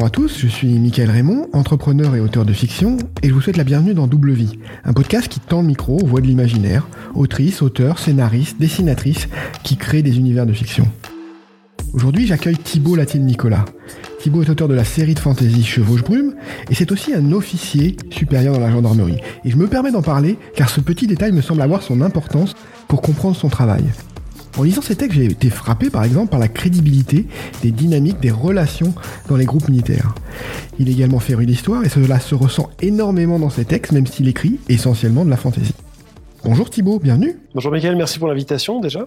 Bonjour à tous, je suis Michael Raymond, entrepreneur et auteur de fiction, et je vous souhaite la bienvenue dans Double Vie, un podcast qui tend le micro aux voix de l'imaginaire, autrices, auteurs, scénaristes, dessinatrices, qui créent des univers de fiction. Aujourd'hui, j'accueille Thibaut Latine-Nicolas. Thibaut est auteur de la série de fantasy Chevauche Brume, et c'est aussi un officier supérieur dans la gendarmerie. Et je me permets d'en parler, car ce petit détail me semble avoir son importance pour comprendre son travail. En lisant ces textes, j'ai été frappé par exemple par la crédibilité des dynamiques des relations dans les groupes militaires. Il est également féru d'histoire et cela se ressent énormément dans ses textes, même s'il écrit essentiellement de la fantaisie. Bonjour Thibaut, bienvenue. Bonjour Michael, merci pour l'invitation déjà.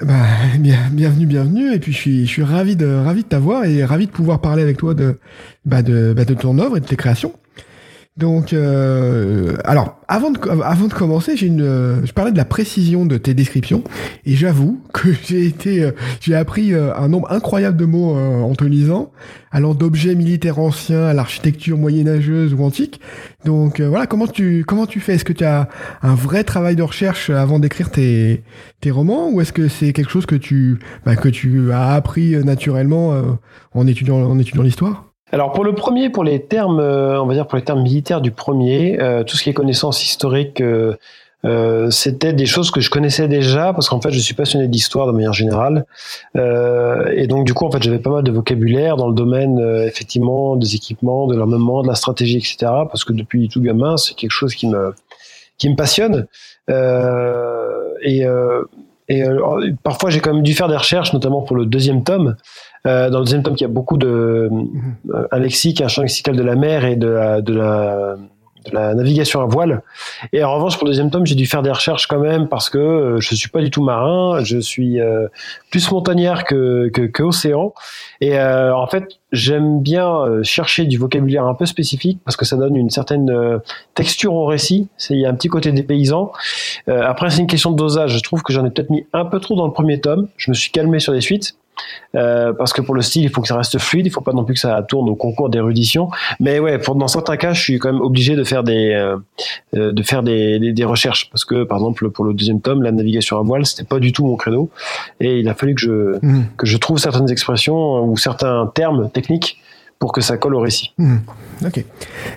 Bah, bien, bienvenue, bienvenue. Et puis je suis, je suis ravi de, ravi de t'avoir et ravi de pouvoir parler avec toi de, bah de, bah de ton œuvre et de tes créations. Donc, euh, alors, avant de, avant de commencer, j'ai une, euh, je parlais de la précision de tes descriptions, et j'avoue que j'ai été, euh, j'ai appris euh, un nombre incroyable de mots en te lisant, allant d'objets militaires anciens à l'architecture moyenâgeuse ou antique. Donc voilà, comment tu, comment tu fais? Est-ce que tu as un vrai travail de recherche avant d'écrire tes, tes romans, ou est-ce que c'est quelque chose que tu, bah, que tu as appris naturellement en étudiant, en étudiant l'histoire? Alors pour le premier, pour les termes, euh, on va dire pour les termes militaires du premier, euh, tout ce qui est connaissance historique, euh, c'était des choses que je connaissais déjà parce qu'en fait je suis passionné d'histoire de manière générale et donc du coup en fait j'avais pas mal de vocabulaire dans le domaine effectivement des équipements, de l'armement, de la stratégie, etc. Parce que depuis tout gamin c'est quelque chose qui me qui me passionne et et parfois j'ai quand même dû faire des recherches, notamment pour le deuxième tome. Euh, dans le deuxième tome, il y a beaucoup de euh, un lexique, un champ lexical de la mer et de la, de la, de la navigation à voile. Et en revanche, pour le deuxième tome, j'ai dû faire des recherches quand même parce que euh, je suis pas du tout marin, je suis plus montagnard que, que, que océan. Et en fait, j'aime bien chercher du vocabulaire un peu spécifique parce que ça donne une certaine texture au récit. Il y a un petit côté des paysans. après, c'est une question de dosage. Je trouve que j'en ai peut-être mis un peu trop dans le premier tome. Je me suis calmé sur les suites. Euh, parce que pour le style, il faut que ça reste fluide, il faut pas non plus que ça tourne au concours d'érudition. Mais ouais, pour dans certains cas, je suis quand même obligé de faire des euh, euh, de faire des, des, recherches parce que par exemple pour le deuxième tome, la navigation à voile, c'était pas du tout mon credo et il a fallu que je mmh. que je trouve certaines expressions ou certains termes techniques pour que ça colle au récit. Mmh. Ok.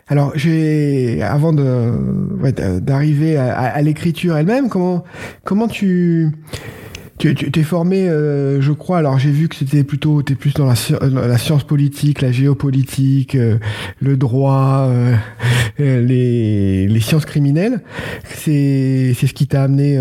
Alors, j'ai avant de ouais, d'arriver à, à l'écriture elle-même, comment comment tu tu, tu t'es formé, euh, je crois. Alors j'ai vu que c'était plutôt, t'es plus dans la, la, science politique, la géopolitique, euh, le droit, euh, les, les, sciences criminelles. C'est, c'est ce qui t'a amené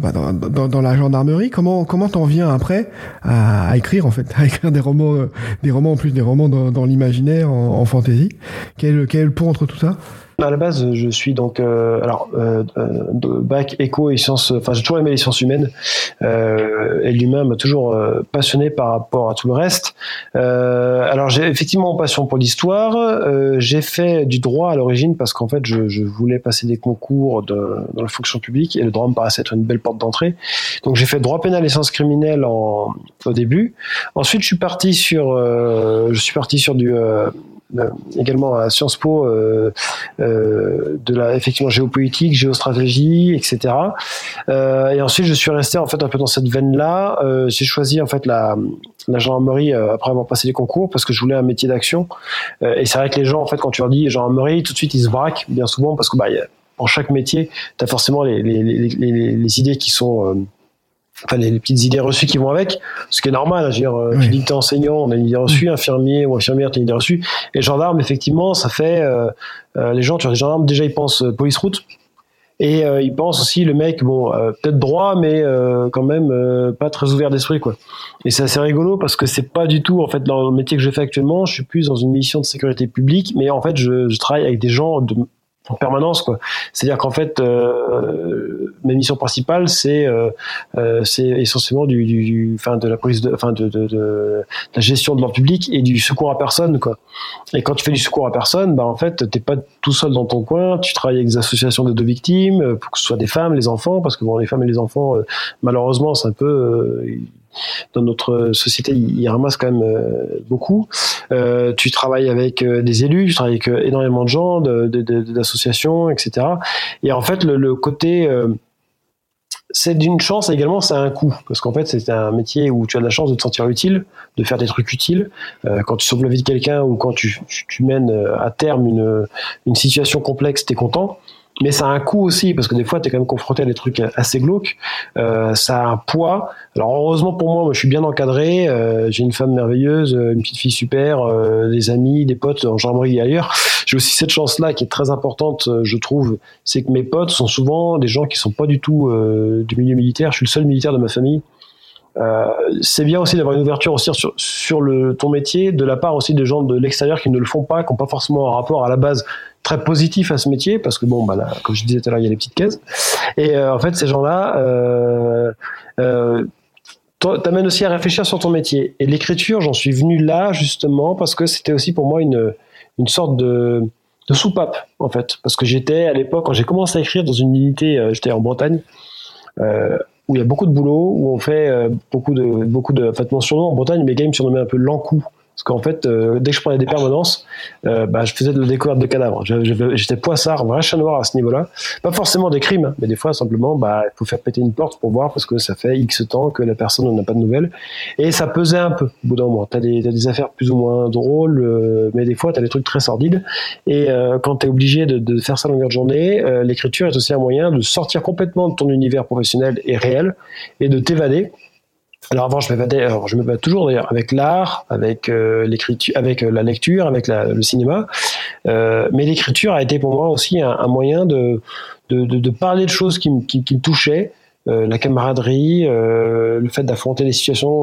bah, dans, dans, dans, la gendarmerie. Comment comment t'en viens après à, à, écrire en fait, à écrire des romans, des romans en plus des romans dans, dans l'imaginaire, en, en fantasy. Quel quel pont entre tout ça? À la base, je suis donc euh, alors euh, bac éco et sciences. Enfin, j'ai toujours aimé les sciences humaines euh, et l'humain m'a toujours euh, passionné par rapport à tout le reste. Euh, alors, j'ai effectivement passion pour l'histoire. Euh, j'ai fait du droit à l'origine parce qu'en fait, je, je, voulais passer des concours de, dans la fonction publique et le droit me paraissait être une belle porte d'entrée. Donc, j'ai fait droit pénal et sciences criminelles en, au début. Ensuite, je suis parti sur, je suis parti sur du euh, également à Sciences Po euh, euh, de la effectivement géopolitique, géostratégie, etc. Euh, et ensuite, je suis resté en fait un peu dans cette veine-là. Euh, j'ai choisi en fait la, la gendarmerie après avoir passé les concours parce que je voulais un métier d'action. et c'est vrai que les gens en fait quand tu leur dis gendarmerie, tout de suite ils se braquent bien souvent parce que bah, pour chaque métier, tu as forcément les, les, les, les, idées qui sont enfin les, petites idées reçues qui vont avec, ce qui est normal. Je veux dire, euh, oui. tu dis que t'es enseignant, on a une idée reçue, infirmier ou infirmière, t'as une idée reçue. Et gendarme, effectivement, ça fait euh, euh, les gens, tu vois, les gendarmes déjà ils pensent euh, police route. Et euh, ils pensent aussi le mec, bon, peut-être droit, mais quand même pas très ouvert d'esprit, quoi. Et c'est assez rigolo parce que c'est pas du tout, en fait, dans le métier que je fais actuellement, je suis plus dans une mission de sécurité publique, mais en fait, je, je travaille avec des gens de en permanence quoi. C'est à dire qu'en fait euh, ma mission principale c'est euh, euh, c'est essentiellement du, du fin de la police de enfin de, de, de, la gestion de l'ordre public et du secours à personne quoi. Et quand tu fais du secours à personne bah en fait t'es pas tout seul dans ton coin. Tu travailles avec des associations de deux victimes euh, pour que ce soit des femmes les enfants parce que bon les femmes et les enfants euh, malheureusement c'est un peu euh, dans notre société, il ramasse quand même euh, beaucoup. Euh, tu travailles avec euh, des élus, tu travailles avec énormément de gens, d'associations, etc. Et en fait, le, côté c'est d'une chance également, c'est un coût. Parce qu'en fait, c'est un métier où tu as de la chance de te sentir utile, de faire des trucs utiles. Quand tu sauves la vie de quelqu'un ou quand tu, mènes à terme une, une situation complexe, tu es content mais ça a un coût aussi parce que des fois tu es quand même confronté à des trucs assez glauques. Euh, ça a un poids. Alors heureusement pour moi, moi je suis bien encadré euh, j'ai une femme merveilleuse une petite fille super euh, des amis des potes en gendarmerie et ailleurs. J'ai aussi cette chance là qui est très importante euh, je trouve c'est que mes potes sont souvent des gens qui sont pas du tout euh, du milieu militaire. Je suis le seul militaire de ma famille euh, c'est bien aussi d'avoir une ouverture aussi sur, ton métier de la part aussi de gens de l'extérieur qui ne le font pas, qui n'ont pas forcément un rapport à la base très positif à ce métier parce que bon bah là, comme je disais tout à l'heure il y a les petites caisses et euh, en fait ces gens-là euh, euh, t'amènent aussi à réfléchir sur ton métier. Et l'écriture j'en suis venu là justement parce que c'était aussi pour moi une sorte de soupape en fait. Parce que j'étais à l'époque quand j'ai commencé à écrire dans une unité euh, j'étais en Bretagne où il y a beaucoup de boulot où on fait euh, beaucoup de beaucoup de en fait en Bretagne mes games surnommé un peu l'encou parce qu'en fait, euh, dès que je prenais des permanences, euh, bah, je faisais de la découverte de cadavres. J'étais poissard, vrai chat noir à ce niveau-là. Pas forcément des crimes, mais des fois simplement, bah, il faut faire péter une porte pour voir parce que ça fait X temps que la personne n'en a pas de nouvelles. Et ça pesait un peu au bout d'un moment. T'as des, as des affaires plus ou moins drôles, euh, mais des fois t'as des trucs très sordides. Et euh, quand t'es obligé de, de, faire ça longueur de journée, euh, l'écriture est aussi un moyen de sortir complètement de ton univers professionnel et réel et de t'évader alors avant, je m'évadais, alors je m'évade toujours d'ailleurs avec l'art, avec euh, l'écriture, avec euh, la lecture, avec le cinéma. Euh, mais l'écriture a été pour moi aussi un, moyen de, de, de, parler de choses qui, qui, me touchaient. Euh, la camaraderie, le fait d'affronter des situations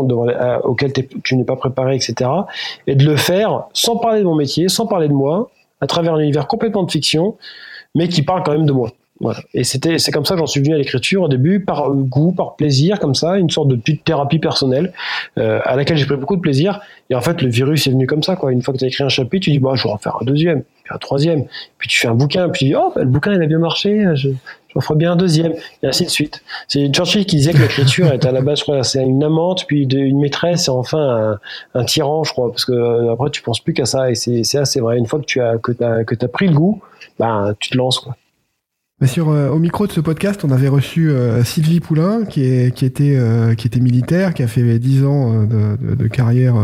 auxquelles tu n'es pas préparé, etc. Et de le faire sans parler de mon métier, sans parler de moi, à travers un univers complètement de fiction, mais qui parle quand même de moi. Et c'était, c'est comme ça que j'en suis venu à l'écriture au début, par goût, par plaisir, comme ça, une sorte de petite thérapie personnelle euh, à laquelle j'ai pris beaucoup de plaisir. Et en fait, le virus est venu comme ça. Une fois que tu as écrit un chapitre, tu dis, bah, je vais en faire un deuxième, puis un troisième, puis tu fais un bouquin, puis oh, bah, le bouquin il a bien marché, je, j'en ferai bien un deuxième, et ainsi de suite. C'est Churchill qui disait que l'écriture est à la base, je crois, c'est une amante, puis une maîtresse, et enfin un, tyran, je crois, parce que euh, après tu penses plus qu'à ça, et c'est, c'est assez vrai. Une fois que tu as que t'as pris le goût, bah, tu te lances, quoi. Sur, euh, au micro de ce podcast, on avait reçu euh, Sylvie Poulain, euh, qui était militaire, qui a fait 10 ans de, carrière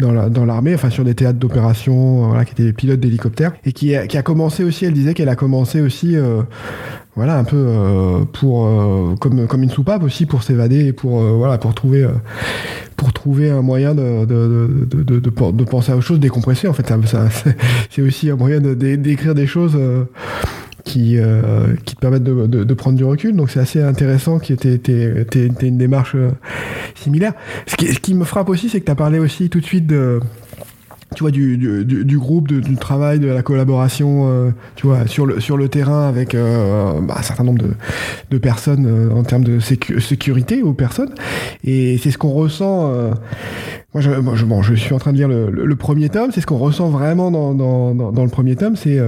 dans, la, dans l'armée, enfin sur des théâtres d'opération, qui était pilote d'hélicoptère, et qui a, commencé aussi, elle disait qu'elle a commencé aussi, voilà, un peu pour, comme, une soupape aussi pour s'évader et pour, voilà, pour trouver, pour trouver un moyen de, penser à autre chose, décompresser. En fait, c'est aussi un moyen d'écrire des choses qui, euh, qui te permettent de, prendre du recul. Donc c'est assez intéressant qui était, une démarche euh, similaire. Ce qui, me frappe aussi, c'est que tu as parlé aussi tout de suite tu vois du, groupe du travail de la collaboration euh, tu vois sur le terrain avec bah, un certain nombre de, personnes en termes de sécu sécurité aux personnes et c'est ce qu'on ressent moi, je, suis en train de lire le, premier tome c'est ce qu'on ressent vraiment dans, dans, le premier tome c'est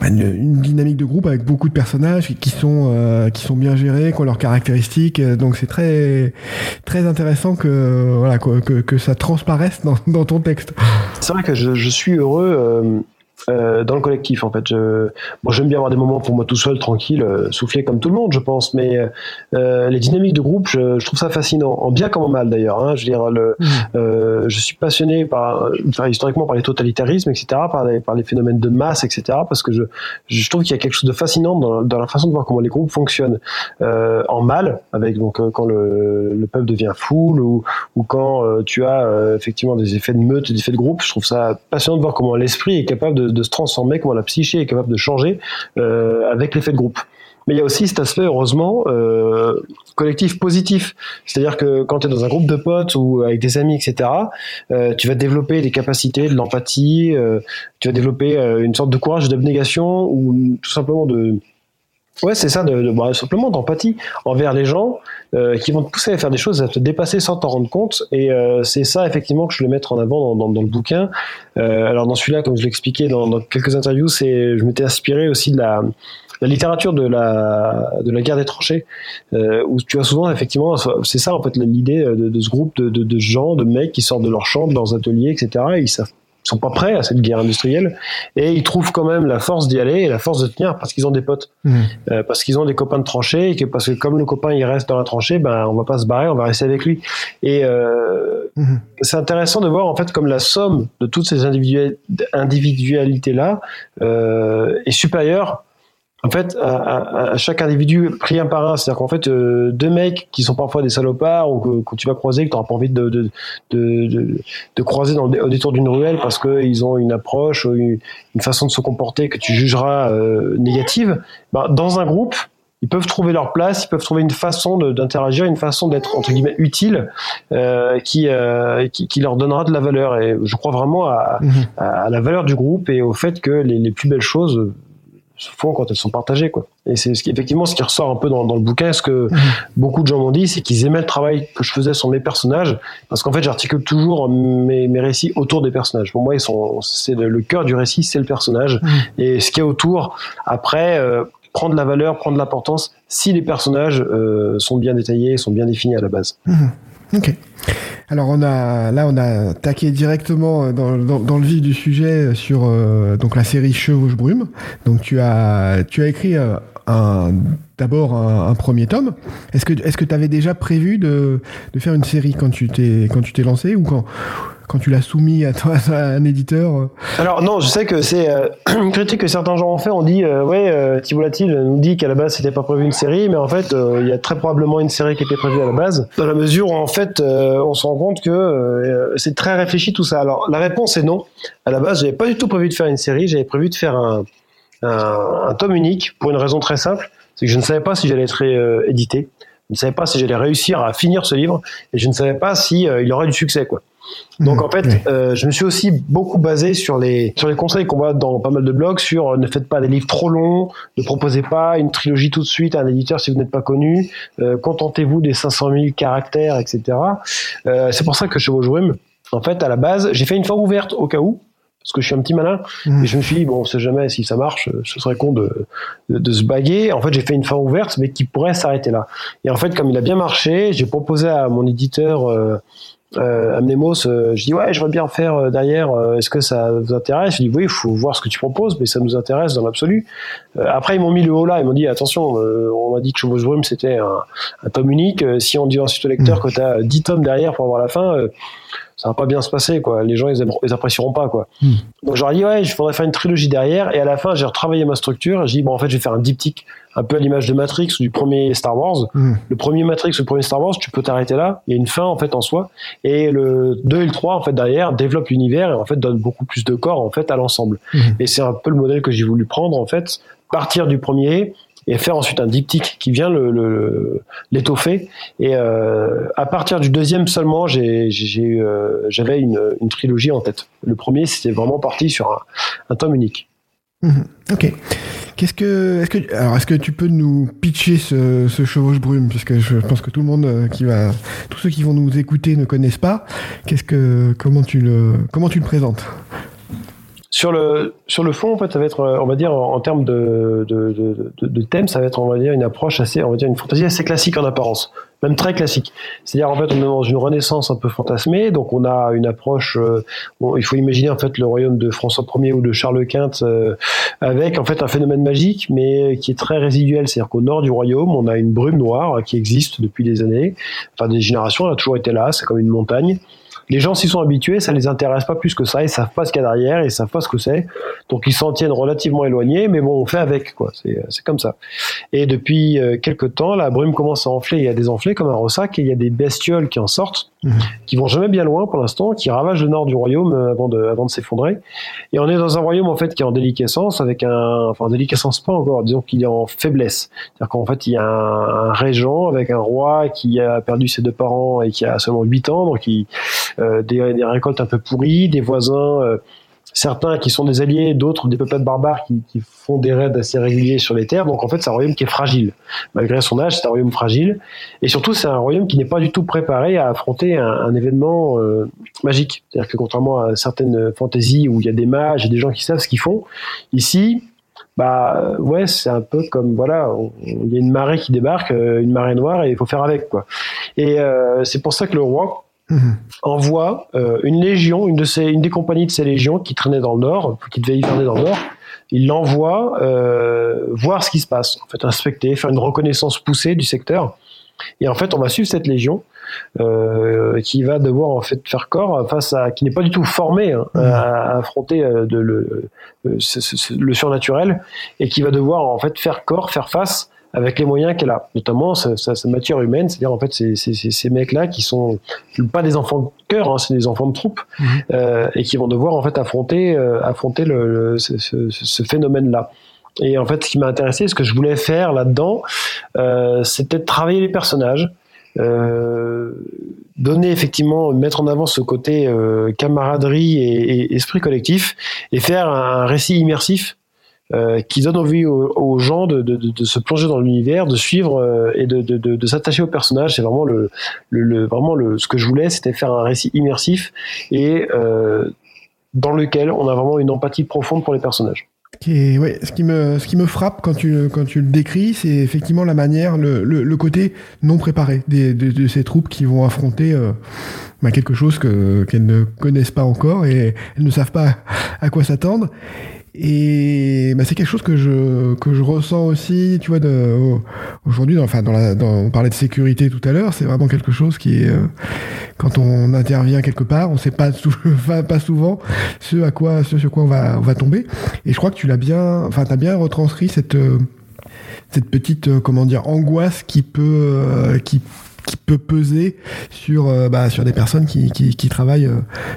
une, une, dynamique de groupe avec beaucoup de personnages qui sont euh, qui sont bien gérés, qui ont leurs caractéristiques. Donc c'est très très intéressant que voilà que, que ça transparaisse dans, dans ton texte. C'est vrai que je, je suis heureux. Euh euh, dans le collectif en fait. Je, bon, j'aime bien avoir des moments pour moi tout seul, tranquille, euh, souffler comme tout le monde, je pense. Mais euh, les dynamiques de groupe, je, je, trouve ça fascinant, en bien comme en mal d'ailleurs. Hein. Je veux dire, le, mmh. euh, je suis passionné par, enfin, historiquement par les totalitarismes, etc., par les, par les phénomènes de masse, etc., parce que je, je trouve qu'il y a quelque chose de fascinant dans, dans, la façon de voir comment les groupes fonctionnent euh, en mal, avec donc quand le, le peuple devient foule ou, ou quand tu as effectivement des effets de meute, des effets de groupe. Je trouve ça passionnant de voir comment l'esprit est capable de de se transformer, comment la psyché est capable de changer euh, avec l'effet de groupe. Mais il y a aussi cet aspect, heureusement, euh, collectif positif. C'est-à-dire que quand tu es dans un groupe de potes ou avec des amis, etc., euh, tu vas développer des capacités, de l'empathie, euh, tu vas développer euh, une sorte de courage, d'abnégation ou tout simplement de, Ouais, c'est ça, de, de bah, simplement d'empathie envers les gens euh, qui vont te pousser à faire des choses, à te dépasser sans t'en rendre compte. Et euh, c'est ça, effectivement, que je voulais mettre en avant dans, dans, dans le bouquin. Euh, alors, dans celui-là, comme je l'expliquais dans, dans quelques interviews, c'est, je m'étais inspiré aussi de la, la littérature de la de la guerre des tranchées euh, où tu as souvent effectivement c'est ça en fait l'idée de, de, ce groupe de, de, de, gens de mecs qui sortent de leur chambre de leurs ateliers etc et ils savent sont pas prêts à cette guerre industrielle et ils trouvent quand même la force d'y aller et la force de tenir parce qu'ils ont des potes, mmh. euh, parce qu'ils ont des copains de tranchée et que parce que comme le copain il reste dans la tranchée, ben on va pas se barrer, on va rester avec lui. Et euh, mmh. c'est intéressant de voir en fait comme la somme de toutes ces individualités là euh, est supérieure en fait, à, chaque individu pris un par un. C'est-à-dire qu'en fait, euh, deux mecs qui sont parfois des salopards ou que, tu vas croiser, que tu n'auras pas envie de, de, de, de, croiser dans au détour d'une ruelle parce qu'ils ont une approche, une, une, façon de se comporter que tu jugeras euh, négative, ben, dans un groupe, ils peuvent trouver leur place, ils peuvent trouver une façon d'interagir, une façon d'être entre guillemets utile euh, qui, euh, qui, qui leur donnera de la valeur. Et je crois vraiment à, mmh. à, la valeur du groupe et au fait que les, les plus belles choses se font quand elles sont partagées quoi. Et c'est ce qui, effectivement ce qui ressort un peu dans, dans le bouquin, ce que beaucoup de gens m'ont dit, c'est qu'ils aimaient le travail que je faisais sur mes personnages, parce qu'en fait j'articule toujours mes, mes, récits autour des personnages. Pour moi, ils sont, c'est le, cœur du récit, c'est le personnage, mhm. et ce qu'il y a autour. Après. Euh, prendre la valeur, prendre l'importance, si les personnages euh, sont bien détaillés, sont bien définis à la base. Mhm. Ok. Alors on a là on a taqué directement euh, dans, le vif du sujet sur euh, donc la série Chevauche Brume. Donc tu as tu as écrit euh, un d'abord un, premier tome. Est-ce que est-ce que tu avais déjà prévu de, de faire une série quand tu t'es quand tu t'es lancé ou quand quand tu l'as soumis à, toi, un éditeur euh Alors non, je sais que c'est euh, une critique que certains gens ont fait. On dit, euh, ouais, euh, Thibault nous dit qu'à la base c'était pas prévu une série, mais en fait il y a très probablement une série qui était prévue à la base, dans la mesure où en fait on se rend compte que c'est très réfléchi tout ça. Alors la réponse est non. À la base, j'avais pas du tout prévu de faire une série. J'avais prévu de faire un, tome unique pour une raison très simple, c'est que je ne savais pas si j'allais être édité. Je ne savais pas si j'allais réussir à finir ce livre et je ne savais pas si il aurait du succès quoi. Donc en fait, euh, je me suis aussi beaucoup basé sur les sur les conseils qu'on voit dans pas mal de blogs sur euh, ne faites pas des livres trop longs, ne proposez pas une trilogie tout de suite à un éditeur si vous n'êtes pas connu, euh, contentez-vous des 500 000 caractères, etc. C'est pour ça que chez Brume, en fait, à la base, j'ai fait une fin ouverte au cas où, parce que je suis un petit malin, mmh. et je me suis dit, bon, on sait jamais si ça marche, ce serait con de, de, de se baguer. En fait, j'ai fait une fin ouverte, mais qui pourrait s'arrêter là. Et en fait, comme il a bien marché, j'ai proposé à mon éditeur euh, Amnemos, euh, je dis ouais, veux bien faire euh, derrière. Euh, est-ce que ça vous intéresse? Je dis oui, il faut voir ce que tu proposes, mais ça nous intéresse dans l'absolu. après, ils m'ont mis le haut là. Ils m'ont dit attention, on m'a dit que Chevauche Brume c'était un, un, tome unique. si on dit ensuite au lecteur mmh. que tu as 10 tomes derrière pour avoir la fin, ça va pas bien se passer quoi. Les gens ils, ils apprécieront pas quoi. Hmm. donc j'aurais dit ouais je faudrait faire une trilogie derrière. Et à la fin j'ai retravaillé ma structure. J'ai dit bon en fait je vais faire un diptyque un peu à l'image de Matrix ou du premier Star Wars. Hmm. le premier Matrix ou le premier Star Wars tu peux t'arrêter là. Il y a une fin en fait en soi. Et le 2 et le 3 en fait derrière développe l'univers et en fait donne beaucoup plus de corps en fait à l'ensemble. Hmm. et c'est un peu le modèle que j'ai voulu prendre en fait. Partir du premier et faire ensuite un diptyque qui vient le, l'étoffer. Et euh, à partir du deuxième seulement, euh, j'avais une, une, trilogie en tête. Le premier, c'était vraiment parti sur un, un tome unique. Mhm. ok. Qu'est-ce que, est-ce que, alors, est-ce que tu peux nous pitcher ce, ce chevauche brume, puisque je pense que tout le monde euh, qui va, tous ceux qui vont nous écouter ne connaissent pas. Qu'est-ce que, comment tu le, comment tu le présentes? Sur le sur le fond, en fait, ça va être, on va dire, en, termes de, de, de, de, thème, ça va être, on va dire, une approche assez, on va dire, une fantaisie assez classique en apparence, même très classique. C'est-à-dire, en fait, on est dans une renaissance un peu fantasmée, donc on a une approche. Euh, bon, il faut imaginer en fait le royaume de François Ier ou de Charles Quint euh, avec en fait un phénomène magique, mais qui est très résiduel. C'est-à-dire qu'au nord du royaume, on a une brume noire qui existe depuis des années, enfin des générations. Elle a toujours été là. C'est comme une montagne les gens s'y sont habitués, ça les intéresse pas plus que ça, ils savent pas ce qu'il y a derrière, ils savent pas ce que c'est, donc ils s'en tiennent relativement éloignés, mais bon, on fait avec, quoi. C'est, c'est comme ça. Et depuis euh, quelques temps, la brume commence à enfler, il y a des enflés comme un ressac, et il y a des bestioles qui en sortent, mhm. qui vont jamais bien loin pour l'instant, qui ravagent le nord du royaume euh, avant de, avant de s'effondrer. Et on est dans un royaume en fait qui est en déliquescence, avec un, enfin en déliquescence pas encore, disons qu'il est en faiblesse. C'est-à-dire qu'en fait il y a un, un, régent avec un roi qui a perdu ses deux parents et qui a seulement 8 ans, donc il euh, des, des, récoltes un peu pourries, des voisins, euh, certains qui sont des alliés, d'autres des peuples barbares qui, font des raids assez réguliers sur les terres. Donc en fait, c'est un royaume qui est fragile. Malgré son âge, c'est un royaume fragile. Et surtout, c'est un royaume qui n'est pas du tout préparé à affronter un, événement euh, magique. C'est-à-dire que contrairement à certaines fantaisies où il y a des mages et des gens qui savent ce qu'ils font, ici, bah ouais, c'est un peu comme voilà, il y a une marée qui débarque, une marée noire, et il faut faire avec quoi. Et euh, c'est pour ça que le roi mhm. envoie une légion, une, de une des compagnies de ces légions qui traînait dans le nord, qui devait hiverner dans le nord, il l'envoie voir ce qui se passe, en fait, inspecter, faire une reconnaissance poussée du secteur. Et en fait, on va suivre cette légion euh, qui va devoir en fait faire corps face à qui n'est pas du tout formé hein, mmh. à, affronter euh, de, le, le, le, surnaturel et qui va devoir en fait faire corps, faire face avec les moyens qu'elle a, notamment sa, sa, matière humaine, c'est-à-dire en fait ces, ces, ces mecs-là qui sont pas des enfants de cœur, hein, c'est des enfants de troupe mmh. euh, et qui vont devoir en fait affronter euh, affronter le, ce, ce phénomène-là. Et en fait, ce qui m'a intéressé, ce que je voulais faire là-dedans, euh, c'était de travailler les personnages, euh, donner effectivement, mettre en avant ce côté euh, camaraderie et, esprit collectif, et faire un, récit immersif qui donne envie aux, gens de, se plonger dans l'univers, de suivre euh, et de, s'attacher au personnage. C'est vraiment le, vraiment le, ce que je voulais, c'était faire un récit immersif et euh, dans lequel on a vraiment une empathie profonde pour les personnages ouais, ce qui me, ce qui me frappe quand tu, quand tu le décris, c'est effectivement la manière, le, côté non préparé des, de, ces troupes qui vont affronter euh, bah, quelque chose que qu'elles ne connaissent pas encore et elles ne savent pas à quoi s'attendre. Et bah, c'est quelque chose que je que je ressens aussi, tu vois, aujourd'hui. Enfin, dans dans, on parlait de sécurité tout à l'heure. C'est vraiment quelque chose qui est euh, quand on intervient quelque part, on sait pas pas souvent ce à quoi ce sur quoi on va on va tomber. Et je crois que tu l'as bien, enfin, t'as bien retranscrit cette euh, cette petite euh, comment dire angoisse qui peut qui qui peut peser sur bah, sur des personnes qui, qui, qui travaillent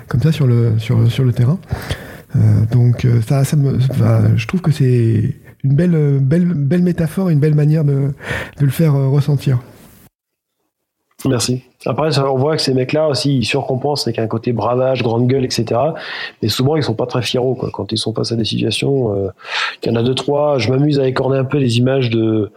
comme ça sur le sur sur le terrain. Euh, donc euh, ça, me, je trouve que c'est une belle, belle, belle métaphore, une belle manière de, le faire euh, ressentir. Merci. Après, on voit que ces mecs-là aussi, ils surcompensent avec un côté bravage, grande gueule, etc. Mais souvent, ils sont pas très fiers quoi. Quand ils sont face à des situations, il y en a deux trois. Je m'amuse à écorner un peu les images de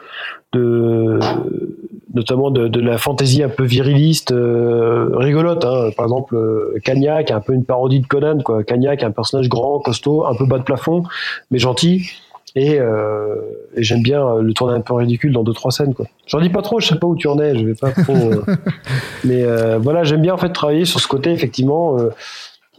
notamment de, de, la fantaisie un peu viriliste, euh, rigolote. Hein. Par exemple, euh, est un peu une parodie de Conan, quoi. Est un personnage grand, costaud, un peu bas de plafond, mais gentil. Et, euh, et j'aime bien le tourner un peu ridicule dans deux trois scènes. Quoi. J'en dis pas trop, je sais pas où tu en es, je vais pas trop. Euh. mais euh, voilà, j'aime bien en fait travailler sur ce côté effectivement.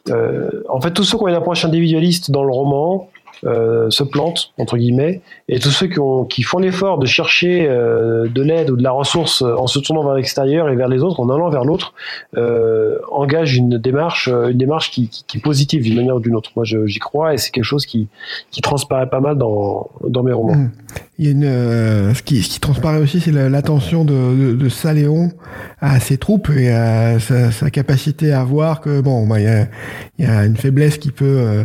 en fait, tous ceux qui ont une approche individualiste dans le roman, euh, se plantent entre guillemets et tous ceux qui, ont, qui font l'effort de chercher euh, de l'aide ou de la ressource en se tournant vers l'extérieur et vers les autres en allant vers l'autre euh, engagent une démarche une démarche qui, qui, qui est positive d'une manière ou d'une autre moi j'y crois et c'est quelque chose qui, qui transparaît pas mal dans, dans mes romans mmh. il y a une euh, ce, qui, ce qui transparaît aussi c'est l'attention de, de, de, Saléon à ses troupes et à sa, sa capacité à voir que bon bah, il y, a, y a une faiblesse qui peut euh,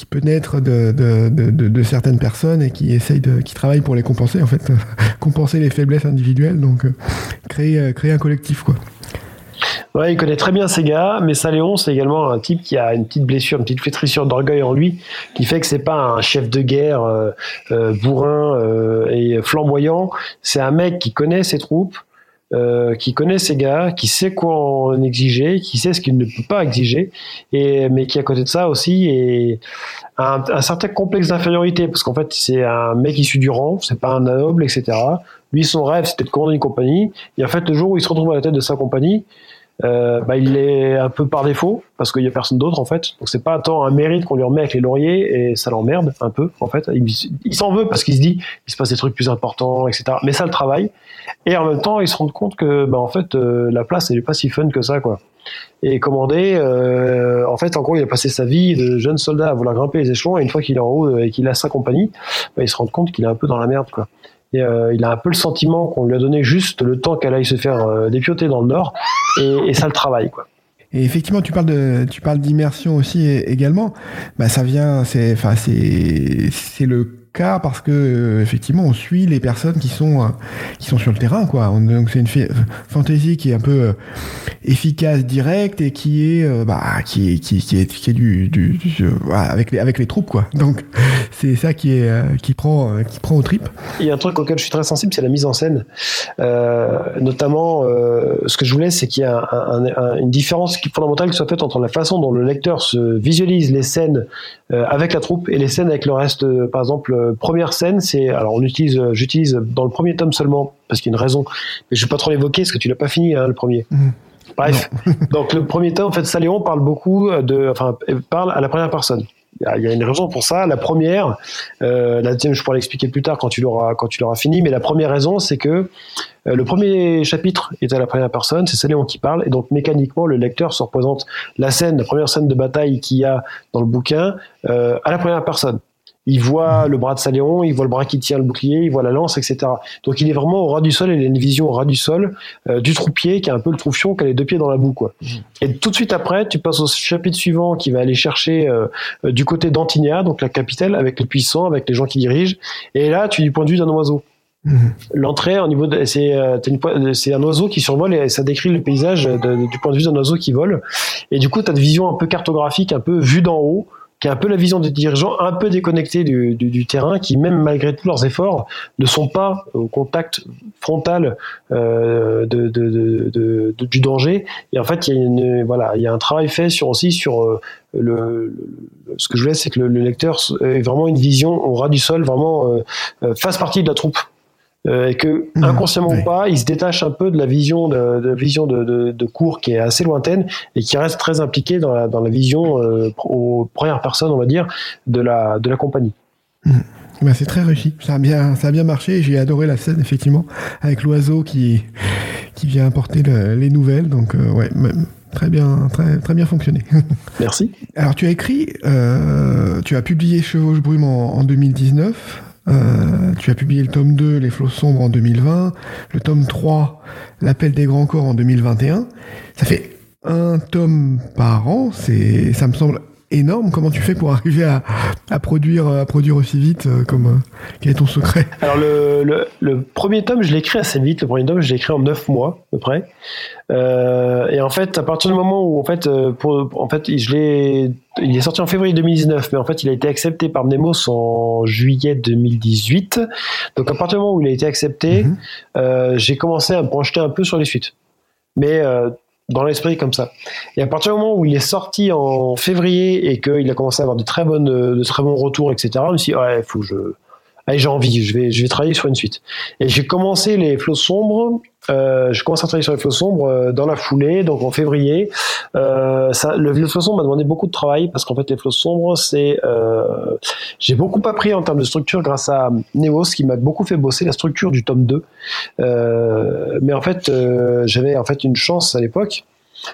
qui peut naître de, de, de, de, certaines personnes et qui essayent de, qui travaillent pour les compenser en fait, compenser les faiblesses individuelles, donc euh, créer, euh, créer un collectif quoi. Ouais, il connaît très bien ces gars, mais Saléon, c'est également un type qui a une petite blessure, une petite flétrissure d'orgueil en lui, qui fait que c'est pas un chef de guerre euh, euh bourrin euh, et flamboyant. C'est un mec qui connaît ses troupes, euh, qui connaît ses gars, qui sait quoi en exiger, qui sait ce qu'il ne peut pas exiger, et mais qui à côté de ça aussi est un, un certain complexe d'infériorité parce qu'en fait c'est un mec issu du rang, c'est pas un noble, etc. Lui son rêve c'était de commander une compagnie, et en fait le jour où il se retrouve à la tête de sa compagnie, euh, bah, il est un peu par défaut parce qu'il y a personne d'autre en fait. Donc c'est pas tant un mérite qu'on lui remet avec les lauriers et ça l'emmerde un peu en fait. Il, s'en veut parce qu'il se dit il se passe des trucs plus importants, etc. Mais ça le travaille et en même temps il se rend compte que bah, en fait euh, la place elle est pas si fun que ça quoi. Et commander, euh, en fait en gros il a passé sa vie de jeune soldat à vouloir grimper les échelons et une fois qu'il est en haut et qu'il a sa compagnie, bah, il se rend compte qu'il est un peu dans la merde quoi. Et, euh, il a un peu le sentiment qu'on lui a donné juste le temps qu'elle aille se faire euh, dépioter dans le nord, et, et ça le travaille, quoi. Et effectivement, tu parles de, tu parles d'immersion aussi également. Bah, ça vient, c'est, enfin, c'est, c'est le cas parce que euh, effectivement on suit les personnes qui sont euh, qui sont sur le terrain quoi. Donc c'est une fantaisie qui est un peu euh, efficace directe et qui est bah qui est qui, est qui est du, du, avec les avec les troupes quoi. Donc c'est ça qui est qui prend qui prend au trip. Il y a un truc auquel je suis très sensible c'est la mise en scène. Notamment ce que je voulais c'est qu'il y a un, une différence fondamentale qui soit faite entre la façon dont le lecteur se visualise les scènes avec la troupe et les scènes avec le reste par exemple euh, première scène, c'est alors on utilise, euh, j'utilise dans le premier tome seulement parce qu'il y a une raison, mais je vais pas trop l'évoquer parce que tu l'as pas fini hein, le premier. Mhm. Bref, donc le premier tome, en fait, Saléon parle beaucoup de, enfin, parle à la première personne. Il y a une raison pour ça. La première, euh, la deuxième, je pourrais l'expliquer plus tard quand tu l'auras quand tu l'auras fini. Mais la première raison, c'est que euh, le premier chapitre est à la première personne, c'est Saléon qui parle, et donc mécaniquement, le lecteur se représente la scène, la première scène de bataille qu'il y a dans le bouquin euh, à la première personne. Il voit le bras de Saléon, il voit le bras qui tient le bouclier, il voit la lance, etc. Donc il est vraiment au ras du sol, il a une vision au ras du sol, euh, du troupier qui a un peu le troufion, qui a les deux pieds dans la boue. Quoi. Mmh. Et tout de suite après, tu passes au chapitre suivant qui va aller chercher euh, euh, du côté d'Antinia, donc la capitale, avec les puissants, avec les gens qui dirigent. Et là, tu es du point de vue d'un oiseau. Mmh. L'entrée, au niveau c'est c'est un oiseau qui survole et ça décrit le paysage du point de vue d'un oiseau qui vole. Et du coup, tu as une vision un peu cartographique, un peu vue d'en haut qui est un peu la vision des dirigeants, un peu déconnectés du, du, du, terrain, qui même malgré tous leurs efforts ne sont pas au contact frontal euh, de, de, de, du danger. Et en fait, il y a une, voilà, il y a un travail fait sur aussi sur euh, le, ce que je voulais, c'est que le, lecteur ait vraiment une vision au ras du sol, vraiment euh, euh fasse partie de la troupe. Euh, et que mmh. inconsciemment ou pas, il se détache un peu de la vision de, de vision de, de, de, cours qui est assez lointaine et qui reste très impliqué dans la, dans la vision euh, aux premières personnes, on va dire, de la de la compagnie. Mmh. Ben c'est très réussi. Ça a bien, ça a bien marché. J'ai adoré la scène effectivement avec l'oiseau qui qui vient apporter le, les nouvelles. Donc euh, ouais, très bien, très très bien fonctionné. Merci. Alors tu as écrit, euh, tu as publié Chevauche Brume en, en 2019. Euh, tu as publié le tome 2, Les flots sombres, en 2020, le tome 3, L'appel des grands corps, en 2021. Ça fait un tome par an, c'est, ça me semble énorme. Comment tu fais pour arriver à, à produire, à produire aussi vite euh, comme, euh, Quel est ton secret? Alors, le, le, le, premier tome, je l'ai écrit assez vite. Le premier tome, je l'ai écrit en 9 mois, à peu près. Euh, et en fait, à partir du moment où, en fait, pour, en fait je l'ai, il est sorti en février 2019, mais en fait, il a été accepté par Nemos en juillet 2018. Donc, à partir du moment où il a été accepté, euh, j'ai commencé à me projeter un peu sur les suites. Mais euh, dans l'esprit comme ça. Et à partir du moment où il est sorti en février et qu'il a commencé à avoir de très bonnes, de très bons retours, etc. Je me dit, ouais, faut que je, allez, j'ai envie, je vais, je vais travailler sur une suite. Et j'ai commencé les flots sombres. Euh, je commence à travailler sur les flots sombres euh, dans la foulée, donc en février. Euh, ça, le, le flot sombre m'a demandé beaucoup de travail parce qu'en fait les flots sombres, c'est, euh, j'ai beaucoup appris en termes de structure grâce à Neos qui m'a beaucoup fait bosser la structure du tome 2. Euh, mais en fait, euh, j'avais en fait une chance à l'époque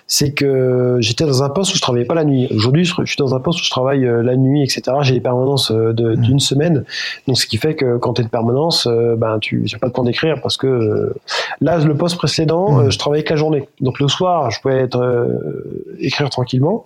c'est que j'étais dans un poste où je travaillais pas la nuit. Aujourd'hui, je suis dans un poste où je travaille euh, la nuit, etc. J'ai des permanences euh, mmh. d'une semaine, donc ce qui fait que quand tu es de permanence, euh, ben tu n'as pas de temps d'écrire parce que là, le poste précédent, mmh. je travaillais que la journée. Donc le soir, je pouvais être écrire tranquillement.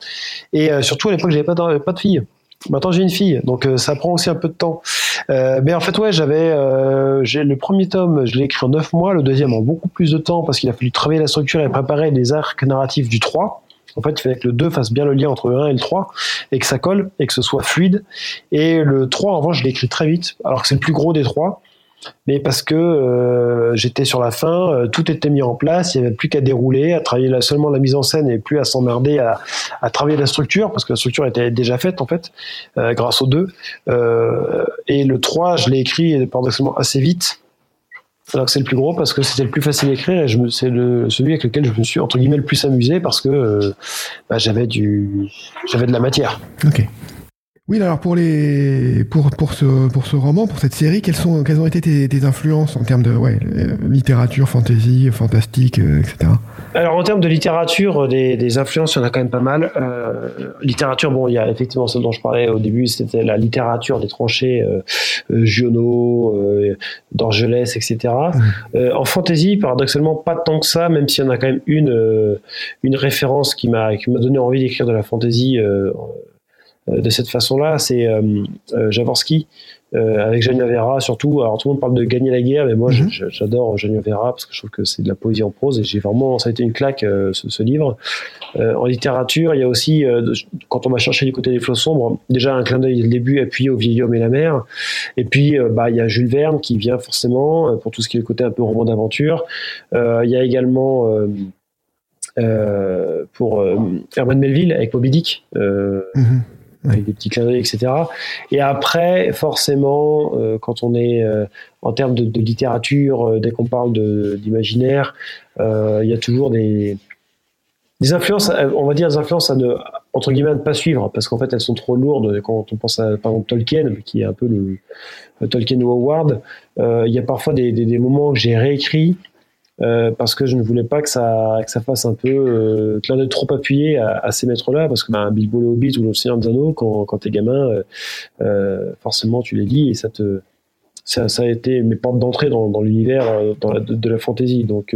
Et surtout à l'époque, j'avais pas de, pas de fille. Maintenant, j'ai une fille, donc ça prend aussi un peu de temps. Euh, mais en fait, ouais, j'avais euh, le premier tome, je l'ai écrit en 9 mois, le deuxième en beaucoup plus de temps parce qu'il a fallu travailler la structure et préparer les arcs narratifs du 3. En fait, il fallait que le 2 fasse bien le lien entre le 1 et le 3 et que ça colle et que ce soit fluide. Et le 3, en revanche, je l'ai écrit très vite, alors que c'est le plus gros des trois mais parce que euh, j'étais sur la fin, euh, tout était mis en place, il n'y avait plus qu'à dérouler, à travailler seulement la mise en scène et plus à s'emmerder à, travailler la structure, parce que la structure était déjà faite en fait, euh, grâce aux deux. Et le 3, je l'ai écrit paradoxalement assez vite, alors que c'est le plus gros parce que c'était le plus facile à écrire et c'est celui avec lequel je me suis entre guillemets le plus amusé parce que bah, j'avais j'avais de la matière. Ok. Oui, alors pour les pour pour ce pour ce roman, pour cette série, quelles sont quelles ont été tes, tes influences en termes de ouais euh, littérature, fantasy, fantastique, euh, etc. Alors en termes de littérature, des, des influences, il y en a quand même pas mal. Euh, littérature, bon, il y a effectivement celle dont je parlais au début, c'était la littérature des tranchées, euh, euh Giono, euh, d'Orgelès, etc. Mmh. en fantasy, paradoxalement, pas tant que ça, même s'il y en a quand même une une référence qui m'a qui m'a donné envie d'écrire de la fantasy euh, de cette façon-là, c'est euh, euh, Javorski. avec Vera surtout. Alors tout le monde parle de gagner la guerre, mais moi mm -hmm. j'adore Vera parce que je trouve que c'est de la poésie en prose et j'ai vraiment ça a été une claque ce, ce, livre. Euh, en littérature, il y a aussi euh, quand on va chercher du côté des flots sombres, déjà un clin d'œil dès le début appuyé au vieil homme et la mer. Et puis euh, bah il y a Jules Verne qui vient forcément pour tout ce qui est le côté un peu roman d'aventure. il y a également pour Herman Melville avec Moby Dick. Mm -hmm avec des petits clins d'œil, etc. Et après, forcément, euh, quand on est euh, en termes de, de littérature, euh, dès qu'on parle d'imaginaire, il y a toujours des, des influences, on va dire des influences à ne, entre guillemets, à ne pas suivre, parce qu'en fait, elles sont trop lourdes. Quand on pense à, par exemple, Tolkien, qui est un peu le, Tolkien ou Howard, euh, il y a parfois des, des, des moments que j'ai réécrits euh, parce que je ne voulais pas que ça, que ça fasse un peu euh, clin d'œil trop appuyé à, à ces maîtres-là, parce que bah, Bilbo le Hobbit ou le Seigneur des Anneaux, quand, quand t'es gamin, euh, euh, forcément tu les lis et ça te ça, ça a été mes portes d'entrée dans, dans l'univers euh, dans la, de, la fantasy. Donc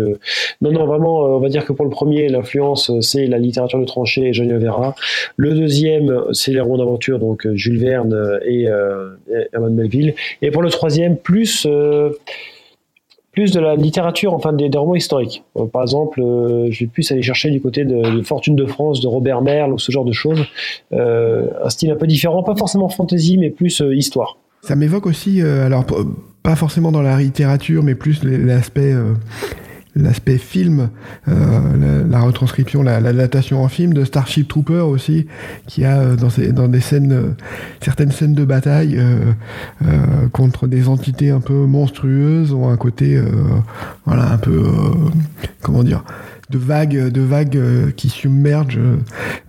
non non vraiment, on va dire que pour le premier, l'influence c'est la littérature de tranchée et Johnny Vera. Le deuxième, c'est les romans d'aventure, donc Jules Verne et, et Herman Melville. Et pour le troisième, plus plus de la littérature, enfin des, romans historiques. Euh, par exemple, euh, je vais plus aller chercher du côté de, Fortune de France, de Robert Merle ou ce genre de choses. Euh, un style un peu différent, pas forcément fantasy, mais plus histoire. Ça m'évoque aussi, alors pas forcément dans la littérature, mais plus l'aspect l'aspect film, euh, la, retranscription, la, la, en film de Starship Trooper aussi, qui a euh, dans, dans des scènes, euh, certaines scènes de bataille contre des entités un peu monstrueuses ont un côté, voilà, un peu, comment dire, de vagues, de vagues qui submergent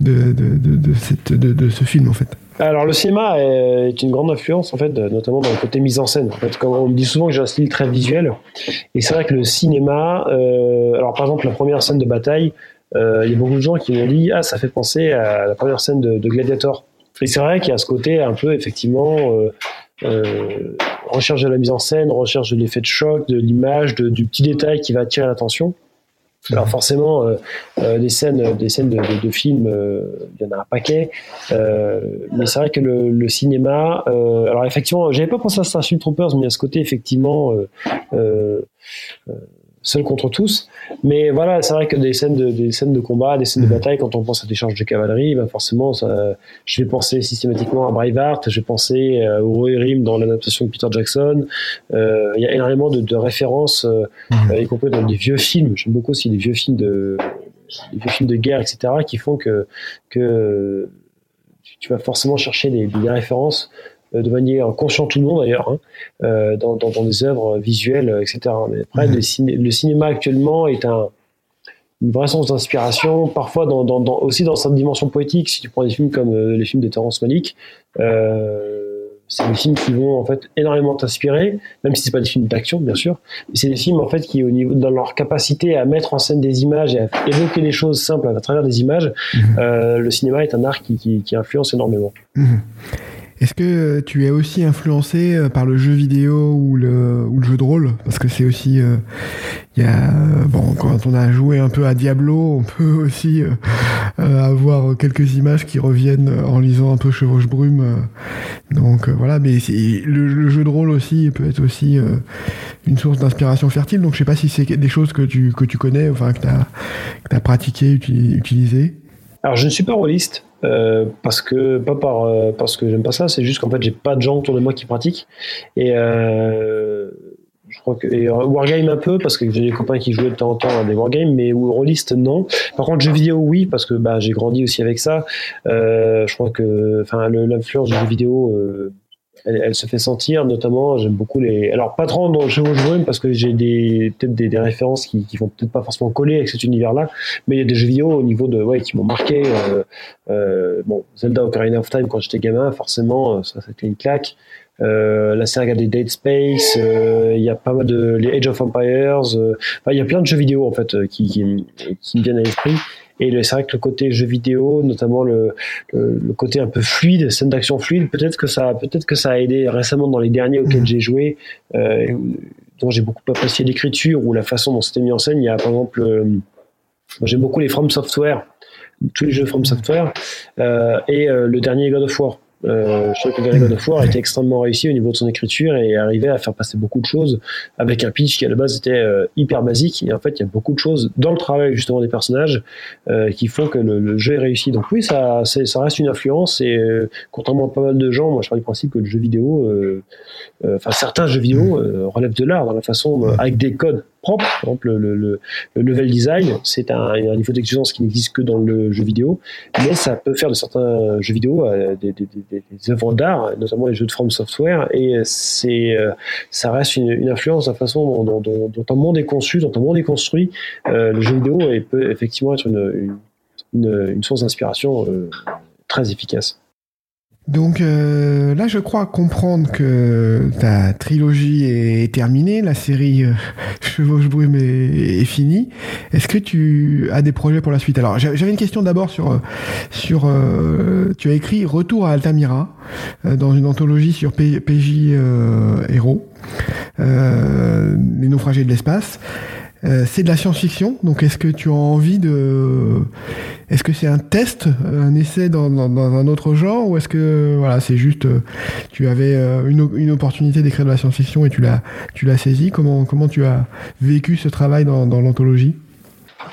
de, de, de, de, cette, de, de ce film en fait. Alors le cinéma est une grande influence en fait, notamment dans le côté mise en scène. En fait, comme on me dit souvent que j'ai un style très visuel, et c'est vrai que le cinéma, euh, alors par exemple la première scène de bataille, euh, il y a beaucoup de gens qui m'ont dit ah ça fait penser à la première scène de, Gladiator. Et c'est vrai qu'il y a ce côté un peu effectivement euh, euh, recherche de la mise en scène, recherche de l'effet de choc, de l'image, du petit détail qui va attirer l'attention. Alors forcément, euh, euh, des scènes, des scènes de, de, de films, euh, il y en a un paquet. Euh, mais c'est vrai que le, le cinéma, euh, alors effectivement, j'avais pas pensé à Starship Troopers, mais a ce côté effectivement seul contre tous. Mais voilà, c'est vrai que des scènes de, des scènes de combat, des scènes de bataille, quand on pense à des charges de cavalerie, ben forcément, ça, je vais penser systématiquement à Braveheart, je vais penser euh, au Rohirrim dans l'adaptation de Peter Jackson. Euh, il y a énormément de, de références, euh, mmh. y compris dans des vieux films. J'aime beaucoup aussi les vieux films de, les vieux films de guerre, etc., qui font que, que tu vas forcément chercher des, des références de manière consciente ou non d'ailleurs, hein, euh, dans, dans, dans, des œuvres visuelles, euh, etc. Mais après, mmh. le, ciné, le, cinéma actuellement est un, une vraie source d'inspiration, parfois dans, dans, aussi dans sa dimension poétique. Si tu prends des films comme euh, les films de Terrence Malick, euh, c'est des films qui vont en fait énormément t'inspirer, même si c'est pas des films d'action bien sûr, mais c'est des films en fait qui au niveau dans leur capacité à mettre en scène des images et à évoquer des choses simples à travers des images, mmh. euh, le cinéma est un art qui, qui, qui influence énormément. Mmh. Est-ce que tu es aussi influencé euh, par le jeu vidéo ou le, jeu de rôle? Parce que c'est aussi, euh, y a, bon, quand on a joué un peu à Diablo, on peut aussi euh, avoir quelques images qui reviennent en lisant un peu Chevauche Brume. donc voilà, mais le, jeu de rôle aussi peut être aussi une source d'inspiration fertile. Donc je sais pas si c'est des choses que tu, connais, enfin que tu as, as pratiqué, utilisé. Alors je ne suis pas rôliste. Euh, parce que pas par euh, parce que j'aime pas ça, c'est juste qu'en fait j'ai pas de gens autour de moi qui pratiquent et euh, je crois que et wargame un peu parce que j'ai des copains qui jouaient de temps en temps à des wargames, mais ou rôliste non. Par contre jeux vidéo oui parce que bah j'ai grandi aussi avec ça. je crois que enfin l'influence du jeu vidéo elle, se fait sentir, notamment, j'aime beaucoup les. Alors, pas trop dans Chevaux Jouer, parce que j'ai des, peut-être des, références qui, qui vont peut-être pas forcément coller avec cet univers-là, mais il y a des jeux vidéo au niveau de. Ouais, qui m'ont marqué. Euh, euh, bon, Zelda Ocarina of Time, quand j'étais gamin, forcément, ça, c'était une claque. Euh, la saga des Dead Space, euh, il y a pas mal de les Age of Empires, euh, il y a plein de jeux vidéo en fait qui, qui, qui me viennent à l'esprit et c'est vrai que le côté jeu vidéo, notamment le, le, le côté un peu fluide, scène d'action fluide, peut-être que ça, peut-être que ça a aidé récemment dans les derniers auxquels mmh. j'ai joué, euh, dont j'ai beaucoup apprécié l'écriture ou la façon dont c'était mis en scène. Il y a par exemple, euh, j'aime beaucoup les From Software, tous les jeux From Software, euh, et euh, le dernier God of War. Euh, je trouve que Gary God of War était extrêmement réussi au niveau de son écriture et arrivait à faire passer beaucoup de choses avec un pitch qui à la base était euh, hyper basique. Et en fait, il y a beaucoup de choses dans le travail justement des personnages euh, qui font que le, jeu est réussi. Donc oui, ça, ça reste une influence et euh, contrairement à pas mal de gens, moi je parle du principe que le jeu vidéo, euh, enfin certains jeux vidéo relèvent de l'art dans la façon avec des codes propre. Le, le, le level design, c'est un, niveau d'exigence qui n'existe que dans le jeu vidéo, mais ça peut faire de certains jeux vidéo euh, des, œuvres d'art, notamment les jeux de From Software, et c'est, euh, ça reste une, influence de la façon dont, un monde est conçu, dont un monde est construit. Euh, le jeu vidéo peut effectivement être une, source d'inspiration très efficace. Donc euh, là, je crois comprendre que ta trilogie est terminée, la série euh, Chevauche Brume est, finie. Est-ce que tu as des projets pour la suite? Alors, j'avais une question d'abord sur euh, sur. tu as écrit Retour à Altamira dans une anthologie sur PJ Héros, les naufragés de l'espace. Euh, c'est de la science-fiction, donc est-ce que tu as envie de... Est-ce que c'est un test, un essai dans, un autre genre, ou est-ce que voilà, c'est juste euh, tu avais euh, une, opportunité d'écrire de la science-fiction et tu l'as tu l'as saisi? Comment comment tu as vécu ce travail dans l'anthologie?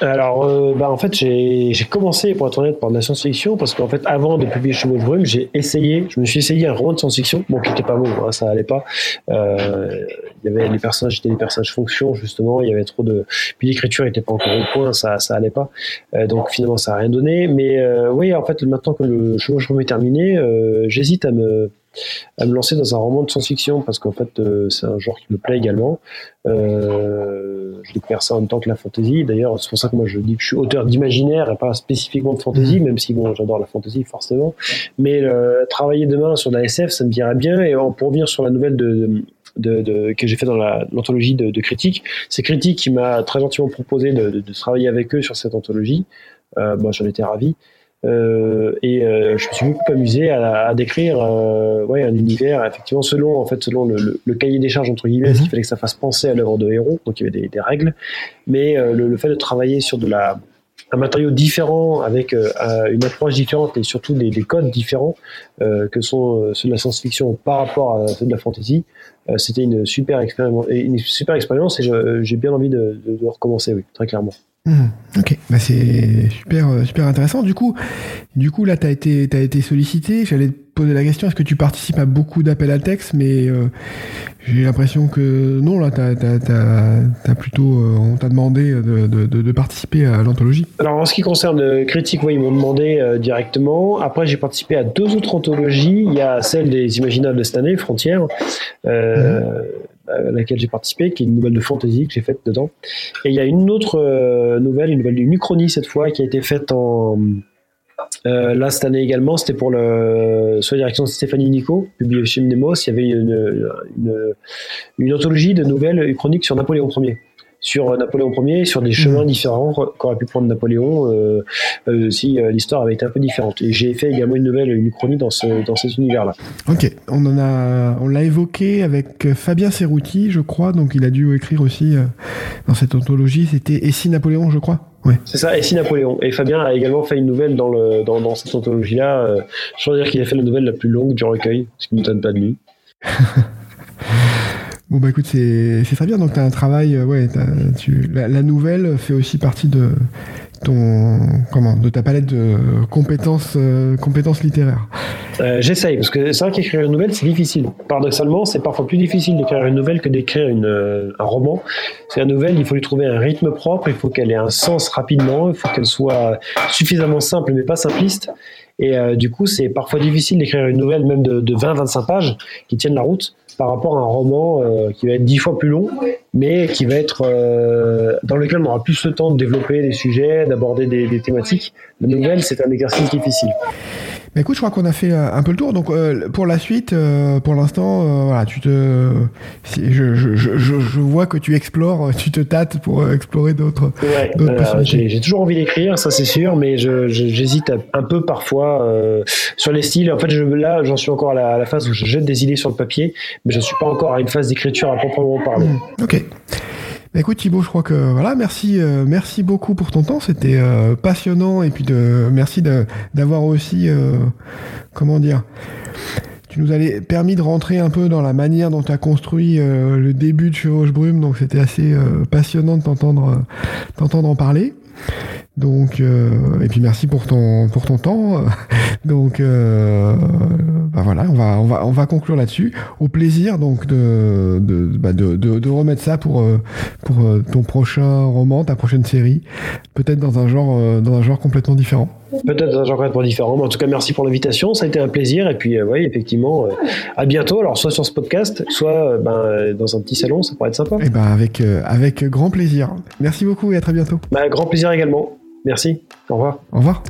Alors, euh, bah, en fait, j'ai commencé, pour être honnête, par de la science-fiction, parce qu'en fait, avant de publier Chevaux de Brume, j'ai essayé, je me suis essayé un roman de science-fiction, bon, qui n'était pas bon, hein, ça allait pas. Euh, il y avait les personnages, j'étais des personnages fonction, justement, il y avait trop de. Puis l'écriture n'était pas encore au point, ça, ça allait pas. Euh, donc finalement, ça a rien donné. Mais euh, oui, en fait, maintenant que le Chevaux de Brume est terminé, euh, j'hésite à me à me lancer dans un roman de science-fiction parce qu'en fait euh, c'est un genre qui me plaît également. Euh, je découvre ça en même temps que la fantasy. D'ailleurs c'est pour ça que moi je dis que je suis auteur d'imaginaire et pas spécifiquement de fantasy, mmh. même si bon j'adore la fantasy forcément. Mais euh, travailler demain sur la SF ça me dirait bien. Et pour revenir sur la nouvelle de, de, de, que j'ai fait dans l'anthologie de, de Critique. C'est Critique qui m'a très gentiment proposé de, de, travailler avec eux sur cette anthologie. Euh, moi, j'en étais ravi. Euh, et euh, je me suis beaucoup amusé à, à décrire euh, ouais, un univers, effectivement, selon, en fait, selon le, le, cahier des charges, entre guillemets, mm fallait que ça fasse penser à l'œuvre de héros, donc il y avait des, des règles, mais euh, le, le, fait de travailler sur de la, un matériau différent, avec une approche différente et surtout des, des codes différents que sont ceux de la science-fiction par rapport à ceux de la fantasy, c'était une super, expérience, une super expérience et j'ai bien envie de, de, de recommencer, oui, très clairement. Hmm, ok, bah c'est super euh, super intéressant. Du coup, du coup là, t'as été t'as été sollicité. J'allais te poser la question est-ce que tu participes à beaucoup d'appels à texte, mais euh, j'ai l'impression que non là, t'as t'as plutôt euh, on t'a demandé de, de, de, participer à l'anthologie. Alors en ce qui concerne critique, oui, ils m'ont demandé directement. Après, j'ai participé à deux autres anthologies. Il y a celle des Imaginables de cette année, Frontières. Mhm à laquelle j'ai participé, qui est une nouvelle de fantasy que j'ai faite dedans. Et il y a une autre euh, nouvelle, une nouvelle d'une uchronie cette fois, qui a été faite en euh, là cette année également. C'était pour le sous la direction de Stéphanie Nico, publié chez Mnemos. Il y avait une, une, une anthologie de nouvelles chroniques sur Napoléon Ier sur Napoléon Ier, sur des chemins mmh. différents qu'aurait pu prendre Napoléon euh, euh, si euh, l'histoire avait été un peu différente. Et j'ai fait également une nouvelle, une chronique dans, ce, dans cet univers-là. Ok, on en a, on l'a évoqué avec Fabien Serrouti, je crois, donc il a dû écrire aussi dans cette anthologie. C'était Et si Napoléon, je crois? Ouais. C'est ça, et si Napoléon. Et Fabien a également fait une nouvelle dans, le, dans, dans cette anthologie-là. je dois dire qu'il a fait la nouvelle la plus longue du recueil, ce qui ne m'étonne pas de lui. Bon bah écoute, c'est très bien. Donc tu as un travail, euh, ouais, la, nouvelle fait aussi partie de ton comment, de ta palette de compétences euh, compétences littéraires. Euh, J'essaye parce que c'est vrai qu'écrire une nouvelle c'est difficile. Paradoxalement, c'est parfois plus difficile d'écrire une nouvelle que d'écrire euh, un roman. C'est une nouvelle, il faut lui trouver un rythme propre, il faut qu'elle ait un sens rapidement, il faut qu'elle soit suffisamment simple mais pas simpliste. Et euh, du coup, c'est parfois difficile d'écrire une nouvelle, même de, de 20-25 pages, qui tienne la route par rapport à un roman euh, qui va être dix fois plus long, mais qui va être euh, dans lequel on aura plus le temps de développer des sujets, d'aborder des, des, thématiques. La nouvelle, c'est un exercice difficile. Mais écoute, je crois qu'on a fait euh, un peu le tour. Donc euh, pour la suite, euh, pour l'instant, voilà, tu te, je, je, je, je, vois que tu explores, tu te tâtes pour explorer d'autres. Ouais, j'ai toujours envie d'écrire, ça c'est sûr, mais j'hésite un peu parfois sur les styles. En fait, je, là, j'en suis encore à la, à la, phase où je jette des idées sur le papier, mais je suis pas encore à une phase d'écriture à proprement parler. Mmh, ok. Bah, écoute Thibaut, je crois que voilà, merci, euh, merci beaucoup pour ton temps. C'était euh, passionnant et puis merci d'avoir aussi euh, comment dire. Tu nous avais permis de rentrer un peu dans la manière dont tu as construit le début de Chevauche Brume, donc c'était assez passionnant de t'entendre t'entendre en parler. Donc, euh, et puis merci pour ton pour ton temps. Donc, euh, bah voilà, on va on va on va conclure là-dessus. Au plaisir donc de de, bah de, de, de remettre ça pour euh, pour euh, ton prochain roman, ta prochaine série, peut-être dans un genre euh, dans un genre complètement différent. Peut-être genre complètement différent. Mais en tout cas, merci pour l'invitation. Ça a été un plaisir. Et puis, oui, effectivement, à bientôt. Alors, soit sur ce podcast, soit ben, dans un petit salon, ça pourrait être sympa. Et eh ben, avec avec grand plaisir. Merci beaucoup et à très bientôt. Bah, grand plaisir également. Merci. Au revoir. Au revoir.